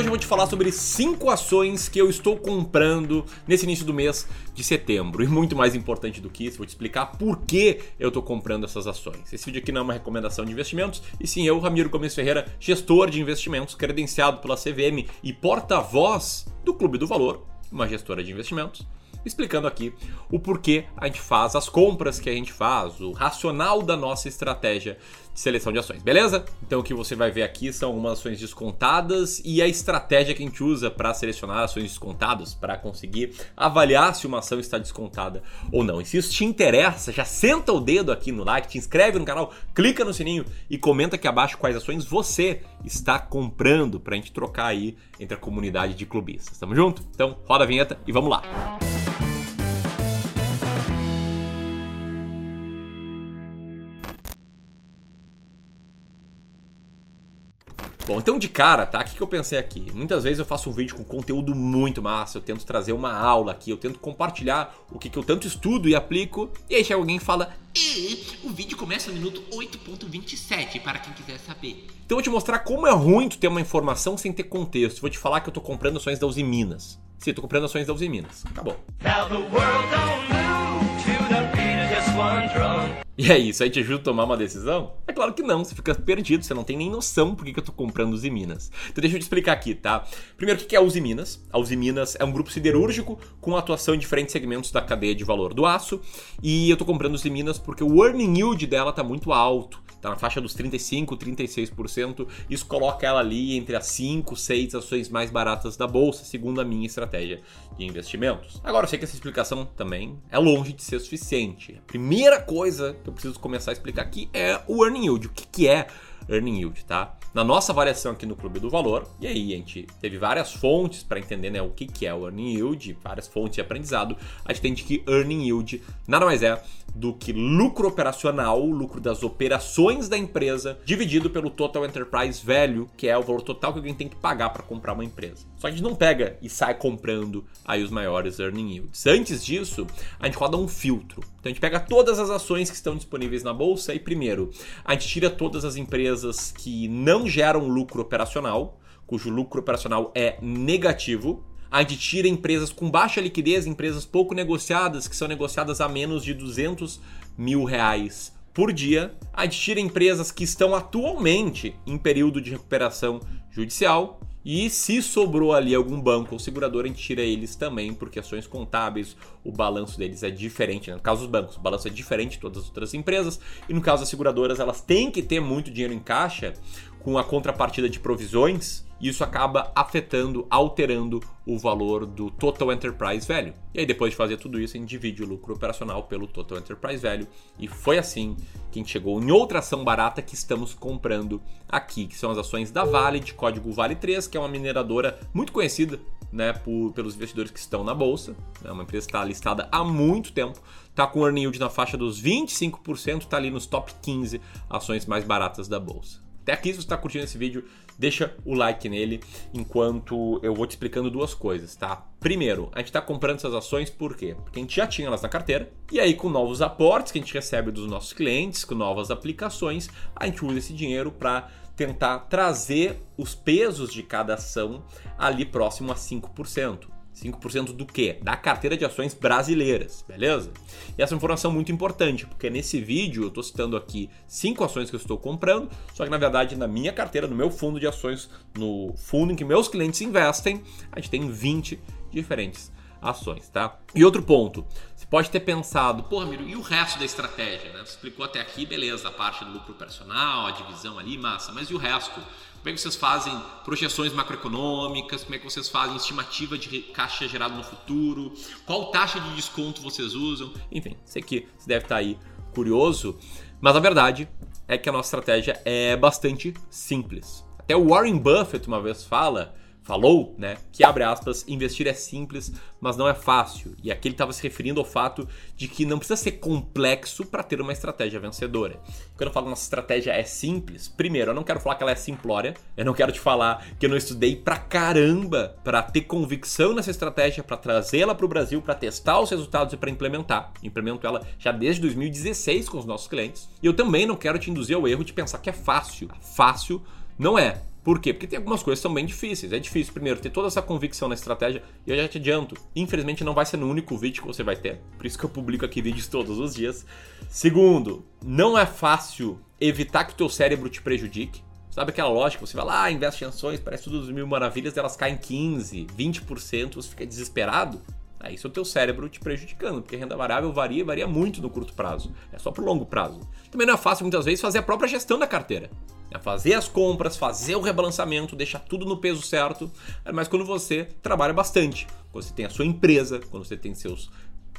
hoje eu vou te falar sobre cinco ações que eu estou comprando nesse início do mês de setembro. E muito mais importante do que isso, vou te explicar por que eu estou comprando essas ações. Esse vídeo aqui não é uma recomendação de investimentos, e sim eu, Ramiro Gomes Ferreira, gestor de investimentos, credenciado pela CVM e porta-voz do Clube do Valor, uma gestora de investimentos explicando aqui o porquê a gente faz as compras que a gente faz, o racional da nossa estratégia de seleção de ações, beleza? Então o que você vai ver aqui são algumas ações descontadas e a estratégia que a gente usa para selecionar ações descontadas, para conseguir avaliar se uma ação está descontada ou não. E se isso te interessa, já senta o dedo aqui no like, te inscreve no canal, clica no sininho e comenta aqui abaixo quais ações você está comprando para a gente trocar aí entre a comunidade de clubistas. Tamo junto? Então roda a vinheta e vamos lá. Bom, então de cara, tá? O que, eu pensei aqui? Muitas vezes eu faço um vídeo com conteúdo muito massa, eu tento trazer uma aula aqui, eu tento compartilhar o que, eu tanto estudo e aplico, e aí chega alguém e fala: E o vídeo começa no minuto 8.27, para quem quiser saber. Então eu vou te mostrar como é ruim tu ter uma informação sem ter contexto. Vou te falar que eu tô comprando ações da Uzi Minas. Sim, tô comprando ações da Uzi Minas. Acabou. Now E é isso, aí te ajuda a tomar uma decisão? É claro que não, você fica perdido, você não tem nem noção por que eu tô comprando Uzi Minas. Então deixa eu te explicar aqui, tá? Primeiro, o que é a Uzi Minas? A Uzi Minas é um grupo siderúrgico com atuação em diferentes segmentos da cadeia de valor do aço. E eu tô comprando Uzi Minas porque o earning yield dela tá muito alto. Tá na faixa dos 35, 36%. Isso coloca ela ali entre as 5, 6 ações mais baratas da bolsa, segundo a minha estratégia de investimentos. Agora, eu sei que essa explicação também é longe de ser suficiente. A primeira coisa que eu preciso começar a explicar aqui é o earning yield. O que, que é earning yield, tá? Na nossa avaliação aqui no Clube do Valor, e aí a gente teve várias fontes para entender né, o que, que é o earning yield, várias fontes de aprendizado, a gente entende que earning yield nada mais é do que lucro operacional, lucro das operações da empresa, dividido pelo Total Enterprise Value, que é o valor total que alguém tem que pagar para comprar uma empresa. Só que a gente não pega e sai comprando aí os maiores earning yields. Antes disso, a gente roda um filtro. Então a gente pega todas as ações que estão disponíveis na bolsa e primeiro, a gente tira todas as empresas que não geram lucro operacional, cujo lucro operacional é negativo, a gente tira empresas com baixa liquidez, empresas pouco negociadas, que são negociadas a menos de 200 mil reais por dia. A gente tira empresas que estão atualmente em período de recuperação judicial. E se sobrou ali algum banco ou seguradora, a gente tira eles também, porque ações contábeis, o balanço deles é diferente. Né? No caso dos bancos, o balanço é diferente de todas as outras empresas. E no caso das seguradoras, elas têm que ter muito dinheiro em caixa com a contrapartida de provisões isso acaba afetando, alterando o valor do Total Enterprise Value. E aí, depois de fazer tudo isso, a gente divide o lucro operacional pelo Total Enterprise Value. E foi assim que a gente chegou em outra ação barata que estamos comprando aqui, que são as ações da Vale, de código Vale 3, que é uma mineradora muito conhecida né, por, pelos investidores que estão na bolsa. É uma empresa que está listada há muito tempo, está com earning yield na faixa dos 25%, está ali nos top 15 ações mais baratas da bolsa. Até aqui, se você está curtindo esse vídeo, deixa o like nele enquanto eu vou te explicando duas coisas, tá? Primeiro, a gente está comprando essas ações por quê? Porque a gente já tinha elas na carteira, e aí com novos aportes que a gente recebe dos nossos clientes, com novas aplicações, a gente usa esse dinheiro para tentar trazer os pesos de cada ação ali próximo a 5%. 5% do quê? Da carteira de ações brasileiras, beleza? E essa é informação muito importante, porque nesse vídeo eu estou citando aqui cinco ações que eu estou comprando, só que na verdade na minha carteira, no meu fundo de ações, no fundo em que meus clientes investem, a gente tem 20 diferentes ações, tá? E outro ponto, você pode ter pensado, Pô, Ramiro, e o resto da estratégia? Né? Você explicou até aqui, beleza, a parte do lucro operacional, a divisão ali, massa, mas e o resto? Como é que vocês fazem projeções macroeconômicas? Como é que vocês fazem estimativa de caixa gerado no futuro? Qual taxa de desconto vocês usam? Enfim, sei que você deve estar aí curioso, mas a verdade é que a nossa estratégia é bastante simples. Até o Warren Buffett uma vez fala falou, né, que abre aspas, investir é simples, mas não é fácil. E aqui ele estava se referindo ao fato de que não precisa ser complexo para ter uma estratégia vencedora. Quando eu falo nossa estratégia é simples, primeiro, eu não quero falar que ela é simplória, eu não quero te falar que eu não estudei pra caramba para ter convicção nessa estratégia, para trazê-la para o Brasil, para testar os resultados e para implementar. Implemento ela já desde 2016 com os nossos clientes. E eu também não quero te induzir ao erro de pensar que é fácil. Fácil não é. Por quê? Porque tem algumas coisas que são bem difíceis. É difícil, primeiro, ter toda essa convicção na estratégia. E eu já te adianto, infelizmente não vai ser no único vídeo que você vai ter. Por isso que eu publico aqui vídeos todos os dias. Segundo, não é fácil evitar que o teu cérebro te prejudique. Sabe aquela lógica? Você vai lá, investe em ações, parece tudo mil maravilhas, elas caem 15, 20%, você fica desesperado. Aí isso é o teu cérebro te prejudicando, porque a renda variável varia varia muito no curto prazo. É só pro longo prazo. Também não é fácil muitas vezes fazer a própria gestão da carteira. É fazer as compras, fazer o rebalanceamento, deixar tudo no peso certo. É Mas quando você trabalha bastante, quando você tem a sua empresa, quando você tem seus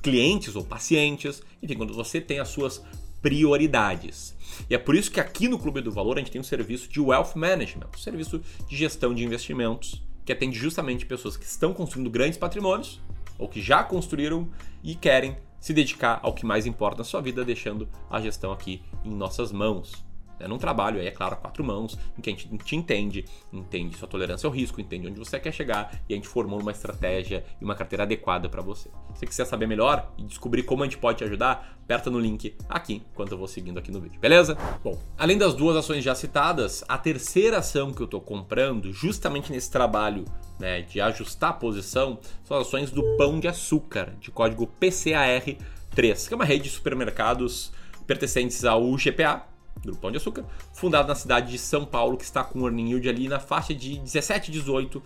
clientes ou pacientes, enfim, quando você tem as suas prioridades. E é por isso que aqui no Clube do Valor a gente tem um serviço de Wealth Management, um serviço de gestão de investimentos, que atende justamente pessoas que estão construindo grandes patrimônios ou que já construíram e querem se dedicar ao que mais importa na sua vida, deixando a gestão aqui em nossas mãos. É num trabalho, aí é claro, a quatro mãos, em que a gente te entende, entende sua tolerância ao risco, entende onde você quer chegar e a gente formou uma estratégia e uma carteira adequada para você. Se você quiser saber melhor e descobrir como a gente pode te ajudar, aperta no link aqui enquanto eu vou seguindo aqui no vídeo, beleza? Bom, além das duas ações já citadas, a terceira ação que eu estou comprando, justamente nesse trabalho né, de ajustar a posição, são as ações do Pão de Açúcar, de código PCAR3, que é uma rede de supermercados pertencentes ao GPA, Grupo Pão de Açúcar, fundado na cidade de São Paulo, que está com um earning yield ali na faixa de 17, 18%.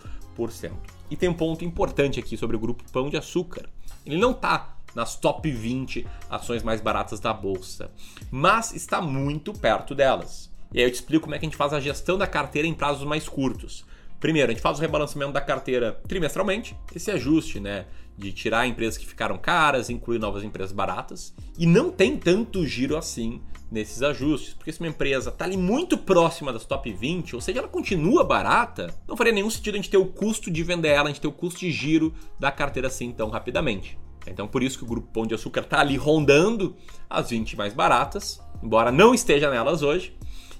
E tem um ponto importante aqui sobre o Grupo Pão de Açúcar. Ele não está nas top 20 ações mais baratas da bolsa, mas está muito perto delas. E aí eu te explico como é que a gente faz a gestão da carteira em prazos mais curtos. Primeiro, a gente faz o rebalanceamento da carteira trimestralmente, esse ajuste, né? De tirar empresas que ficaram caras, incluir novas empresas baratas. E não tem tanto giro assim nesses ajustes, porque se uma empresa está ali muito próxima das top 20, ou seja, ela continua barata, não faria nenhum sentido a gente ter o custo de vender ela, a gente ter o custo de giro da carteira assim tão rapidamente. Então, por isso que o grupo Pão de Açúcar está ali rondando as 20 mais baratas, embora não esteja nelas hoje,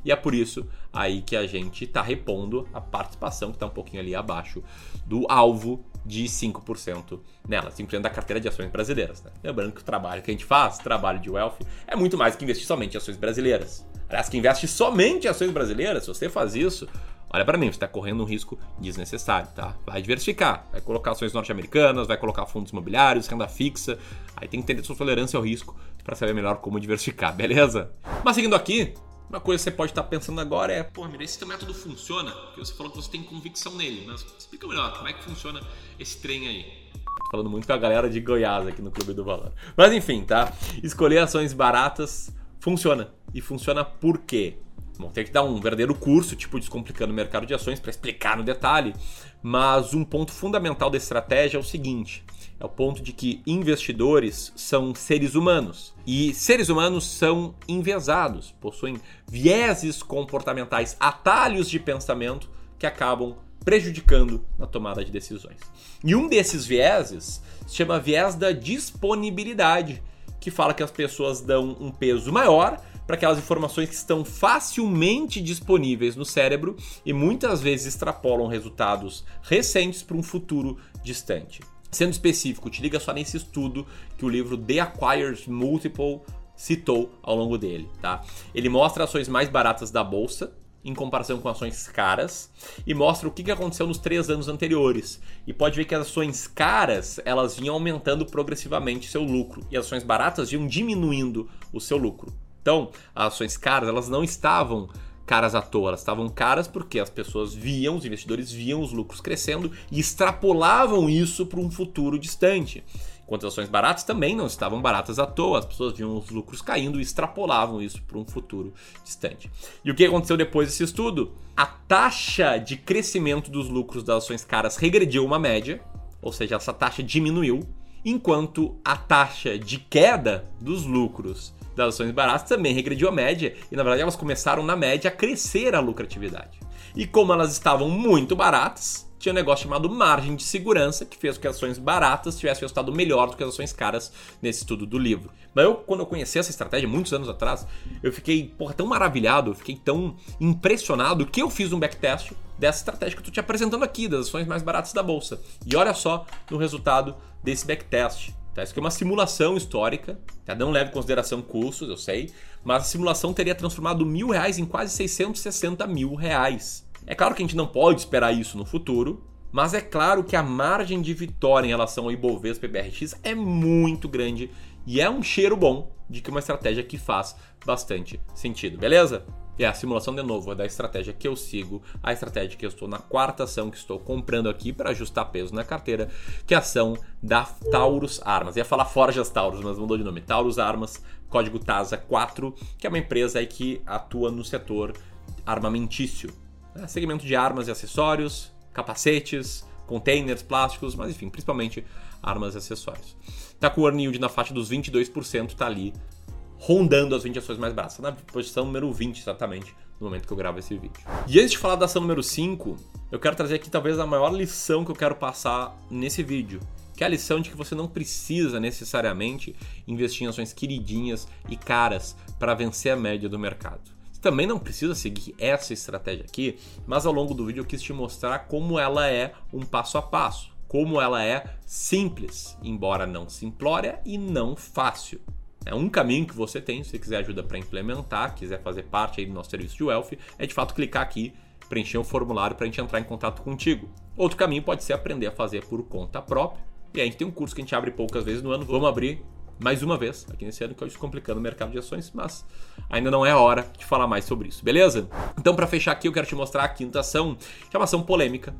e é por isso aí que a gente está repondo a participação que está um pouquinho ali abaixo do alvo de 5% nela, 5% da carteira de ações brasileiras. Né? Lembrando que o trabalho que a gente faz, trabalho de wealth, é muito mais que investir somente em ações brasileiras. Aliás, que investe somente em ações brasileiras, se você faz isso, olha para mim, você está correndo um risco desnecessário, tá? Vai diversificar, vai colocar ações norte-americanas, vai colocar fundos imobiliários, renda fixa, aí tem que entender sua tolerância ao risco para saber melhor como diversificar, beleza? Mas seguindo aqui, uma coisa que você pode estar pensando agora é, Pô, Mira, esse teu método funciona? Porque você falou que você tem convicção nele, mas explica melhor, como é que funciona esse trem aí? Tô falando muito com a galera de Goiás aqui no Clube do Valor. Mas enfim, tá? Escolher ações baratas funciona. E funciona por quê? Bom, tem que dar um verdadeiro curso, tipo Descomplicando o Mercado de Ações, para explicar no detalhe. Mas um ponto fundamental da estratégia é o seguinte: é o ponto de que investidores são seres humanos. E seres humanos são enviesados, possuem vieses comportamentais, atalhos de pensamento que acabam prejudicando na tomada de decisões. E um desses vieses se chama viés da disponibilidade, que fala que as pessoas dão um peso maior para aquelas informações que estão facilmente disponíveis no cérebro e muitas vezes extrapolam resultados recentes para um futuro distante. Sendo específico, te liga só nesse estudo que o livro The Acquires Multiple citou ao longo dele, tá? Ele mostra ações mais baratas da bolsa em comparação com ações caras e mostra o que aconteceu nos três anos anteriores. E pode ver que as ações caras elas vinham aumentando progressivamente seu lucro e as ações baratas vinham diminuindo o seu lucro. Então, as ações caras elas não estavam caras à toa, elas estavam caras porque as pessoas viam, os investidores viam os lucros crescendo e extrapolavam isso para um futuro distante. Enquanto as ações baratas também não estavam baratas à toa, as pessoas viam os lucros caindo e extrapolavam isso para um futuro distante. E o que aconteceu depois desse estudo? A taxa de crescimento dos lucros das ações caras regrediu uma média, ou seja, essa taxa diminuiu, enquanto a taxa de queda dos lucros das ações baratas também regrediu a média e na verdade elas começaram na média a crescer a lucratividade. E como elas estavam muito baratas, tinha um negócio chamado margem de segurança, que fez com que as ações baratas tivessem resultado melhor do que as ações caras nesse estudo do livro. Mas eu, quando eu conheci essa estratégia, muitos anos atrás, eu fiquei porra, tão maravilhado, eu fiquei tão impressionado que eu fiz um backtest dessa estratégia que eu tô te apresentando aqui, das ações mais baratas da bolsa. E olha só no resultado desse backtest. Tá? Isso aqui é uma simulação histórica, tá? não leva em consideração custos, eu sei, mas a simulação teria transformado mil reais em quase 660 mil reais. É claro que a gente não pode esperar isso no futuro, mas é claro que a margem de vitória em relação ao Ibovespa e BRX é muito grande e é um cheiro bom de que uma estratégia que faz bastante sentido, beleza? É a simulação de novo é da estratégia que eu sigo, a estratégia que eu estou na quarta ação que estou comprando aqui para ajustar peso na carteira, que é a ação da Taurus Armas. Ia falar Forjas Taurus, mas mudou de nome. Taurus Armas, código TASA 4, que é uma empresa que atua no setor armamentício. Né? Segmento de armas e acessórios, capacetes, containers, plásticos, mas enfim, principalmente armas e acessórios. Tá com o earn yield na faixa dos 22%, tá ali rondando as 20 ações mais baratas. Na posição número 20 exatamente, no momento que eu gravo esse vídeo. E antes de falar da ação número 5, eu quero trazer aqui talvez a maior lição que eu quero passar nesse vídeo, que é a lição de que você não precisa necessariamente investir em ações queridinhas e caras para vencer a média do mercado. Você também não precisa seguir essa estratégia aqui, mas ao longo do vídeo eu quis te mostrar como ela é um passo a passo, como ela é simples, embora não simplória e não fácil. É um caminho que você tem, se você quiser ajuda para implementar, quiser fazer parte aí do nosso serviço de Wealth, é de fato clicar aqui, preencher um formulário para a gente entrar em contato contigo. Outro caminho pode ser aprender a fazer por conta própria. E aí a gente tem um curso que a gente abre poucas vezes no ano. Vamos abrir mais uma vez aqui nesse ano que eu estou complicando o mercado de ações, mas ainda não é hora de falar mais sobre isso, beleza? Então, para fechar aqui, eu quero te mostrar a quinta ação, que é uma ação polêmica.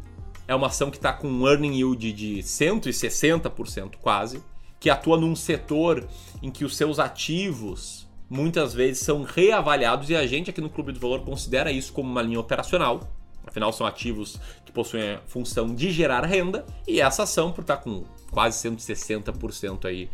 É uma ação que está com um earning yield de 160% quase que atua num setor em que os seus ativos muitas vezes são reavaliados e a gente aqui no Clube do Valor considera isso como uma linha operacional. Afinal, são ativos que possuem a função de gerar renda e essa ação, por estar com quase 160% aí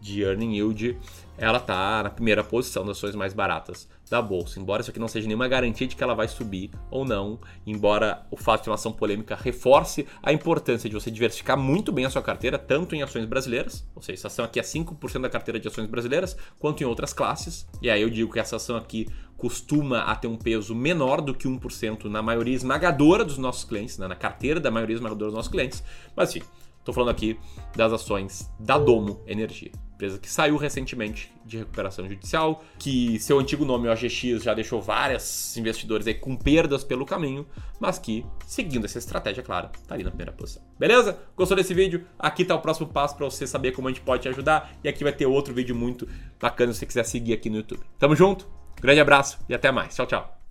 de earning yield, ela está na primeira posição das ações mais baratas da bolsa. Embora isso aqui não seja nenhuma garantia de que ela vai subir ou não, embora o fato de uma ação polêmica reforce a importância de você diversificar muito bem a sua carteira, tanto em ações brasileiras, ou seja, essa ação aqui é 5% da carteira de ações brasileiras, quanto em outras classes. E aí eu digo que essa ação aqui costuma a ter um peso menor do que 1% na maioria esmagadora dos nossos clientes, né? na carteira da maioria esmagadora dos nossos clientes. Mas enfim, Estou falando aqui das ações da Domo Energia, empresa que saiu recentemente de recuperação judicial, que seu antigo nome, o AGX, já deixou vários investidores aí com perdas pelo caminho, mas que, seguindo essa estratégia, claro, tá ali na primeira posição. Beleza? Gostou desse vídeo? Aqui tá o próximo passo para você saber como a gente pode te ajudar, e aqui vai ter outro vídeo muito bacana se você quiser seguir aqui no YouTube. Tamo junto, grande abraço e até mais. Tchau, tchau.